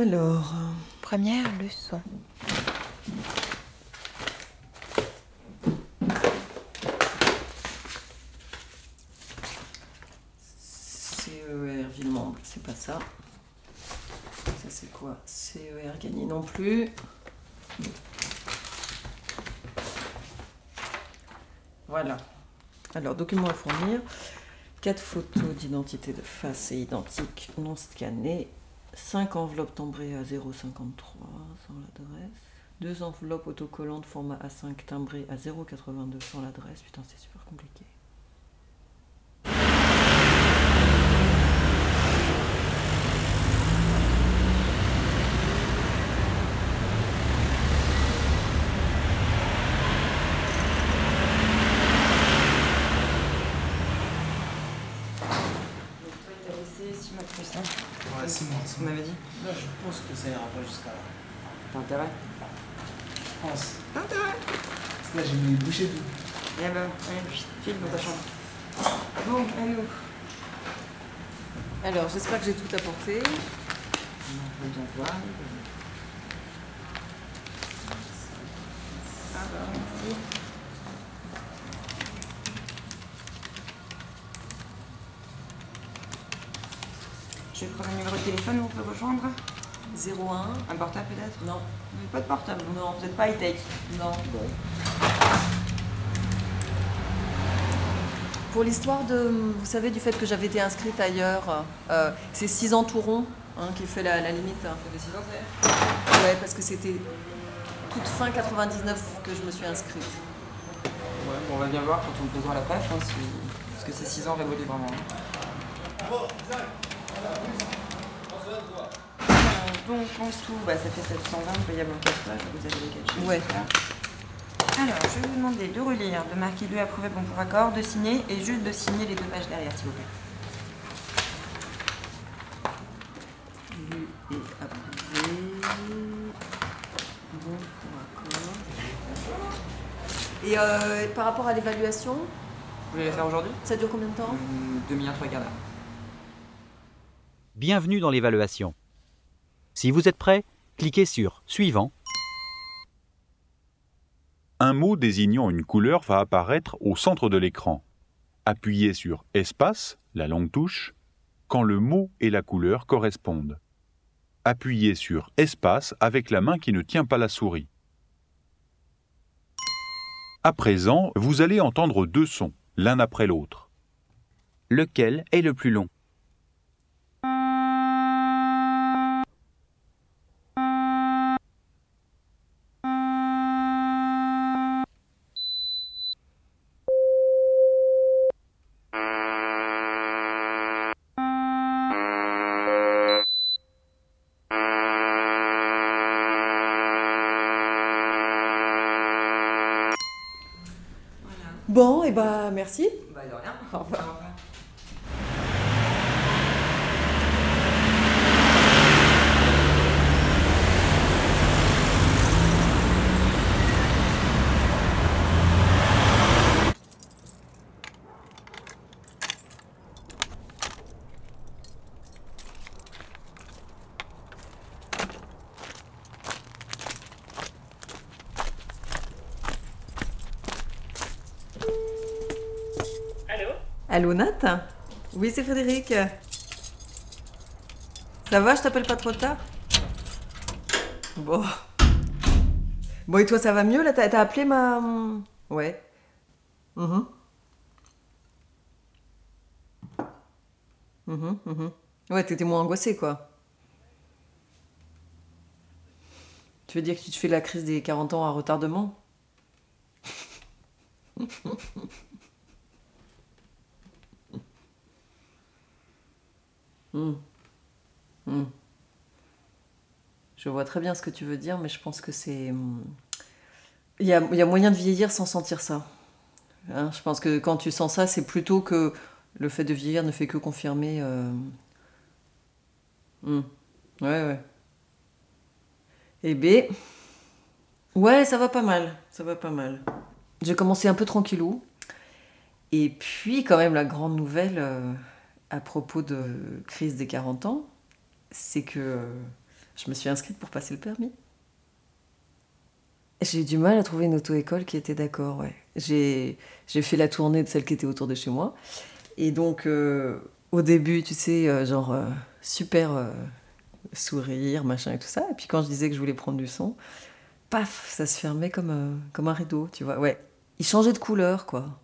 Alors, Première leçon. CER Villemomble, c'est pas ça. Ça c'est quoi? CER Gagny non plus. Voilà. Alors, documents à fournir. Quatre photos d'identité de face et identiques non scannées. Cinq enveloppes timbrées à 0,53 sans l'adresse. Deux enveloppes autocollantes format A5 timbrées à 0,82 sans l'adresse. Putain, c'est super compliqué. Donc toi, 6 mois de plus, hein Ouais, c'est moi. Tu m'avais dit Là, je pense que ça ira pas jusqu'à là. T'as intérêt Je pense. T'as intérêt Parce que là, j'ai mis les bouchées tout. Eh ben, allez, file dans ta chambre. Bon, allez, où Alors, j'espère que j'ai tout apporté. On va bien voir. Ah bah, merci. Je vais prendre un numéro de téléphone où on peut rejoindre 01. Un portable peut-être Non. Mais Pas de portable. Non. Vous n'êtes pas high-tech. Non. Pour l'histoire de, vous savez, du fait que j'avais été inscrite ailleurs, euh, c'est 6 ans tout rond hein, qui fait la, la limite. Ça fait 6 ans, c'est Ouais, parce que c'était toute fin 99 que je me suis inscrite. Ouais, bon, on va bien voir quand on posera la preuve, hein, si... parce que ces 6 ans révolus vraiment. Donc en dessous, bah, ça fait 720 payable en 4 fois, vous avez les 4 chiffres. Ouais. Alors, je vais vous demander de relire, de marquer 2 approuvé bon pour accord, de signer et juste de signer les deux pages derrière, s'il vous plaît. Lu et approuvé. Bon pour accord. Et euh, par rapport à l'évaluation, Vous voulez la faire aujourd'hui? ça dure combien de temps? Demi-heure, trois quarts d'heure. Bienvenue dans l'évaluation. Si vous êtes prêt, cliquez sur Suivant. Un mot désignant une couleur va apparaître au centre de l'écran. Appuyez sur Espace, la longue touche, quand le mot et la couleur correspondent. Appuyez sur Espace avec la main qui ne tient pas la souris. À présent, vous allez entendre deux sons, l'un après l'autre. Lequel est le plus long? Bon, et bah merci. Bah, de rien. Au revoir. Allô Nat Oui, c'est Frédéric. Ça va, je t'appelle pas trop tard Bon. Bon, et toi, ça va mieux là T'as appelé ma. Ouais. Mhm. Mhm, mhm. Ouais, t'étais moins angoissée, quoi. Tu veux dire que tu te fais la crise des 40 ans à retardement? Hmm. Hmm. Je vois très bien ce que tu veux dire, mais je pense que c'est. hmm, Il y a, moyen de vieillir sans sentir ça. Hein, je pense que quand tu sens ça, c'est plutôt que le fait de vieillir ne fait que confirmer. euh, hmm. Ouais, ouais. Eh ben. Ouais, ça va pas mal. Ça va pas mal. J'ai commencé un peu tranquillou. Et puis, quand même, la grande nouvelle euh, à propos de crise des 40 ans, c'est que euh, Je me suis inscrite pour passer le permis. J'ai eu du mal à trouver une auto-école qui était d'accord, ouais. J'ai fait la tournée de celles qui étaient autour de chez moi. Et donc, euh, au début, tu sais, euh, genre, super sourire, machin et tout ça. Et puis quand je disais que je voulais prendre du son, paf, ça se fermait comme, comme un rideau, tu vois. Ouais, il changeait de couleur, quoi.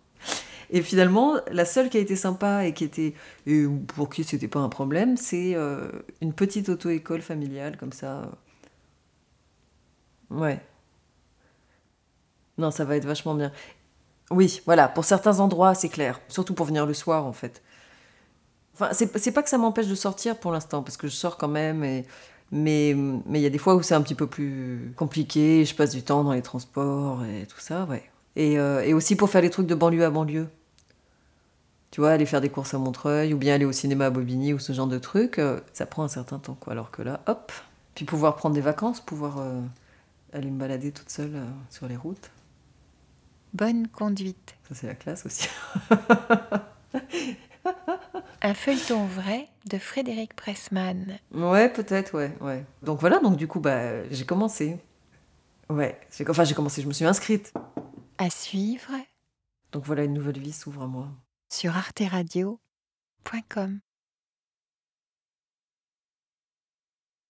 Et finalement, la seule qui a été sympa et qui était pour qui c'était pas un problème, c'est euh, une petite auto-école familiale comme ça. Ouais. Non, ça va être vachement bien. Oui, voilà, pour certains endroits, c'est clair. Surtout pour venir le soir, en fait. Enfin, c'est pas que ça m'empêche de sortir pour l'instant, parce que je sors quand même, et... mais mais il y a des fois où c'est un petit peu plus compliqué, je passe du temps dans les transports et tout ça, ouais. Et, euh, et aussi pour faire les trucs de banlieue à banlieue. Tu vois, aller faire des courses à Montreuil, ou bien aller au cinéma à Bobigny, ou ce genre de trucs, euh, ça prend un certain temps, quoi. Alors que là, hop, puis pouvoir prendre des vacances, pouvoir euh, aller me balader toute seule euh, sur les routes, Bonne conduite. ça c'est la classe aussi. Un feuilleton vrai de Frédéric Pressman. Ouais, peut-être, ouais, ouais. Donc voilà, donc du coup, bah, j'ai commencé. Ouais, enfin j'ai commencé, je me suis inscrite. À suivre Donc voilà, une nouvelle vie s'ouvre à moi. Sur arteradio.com.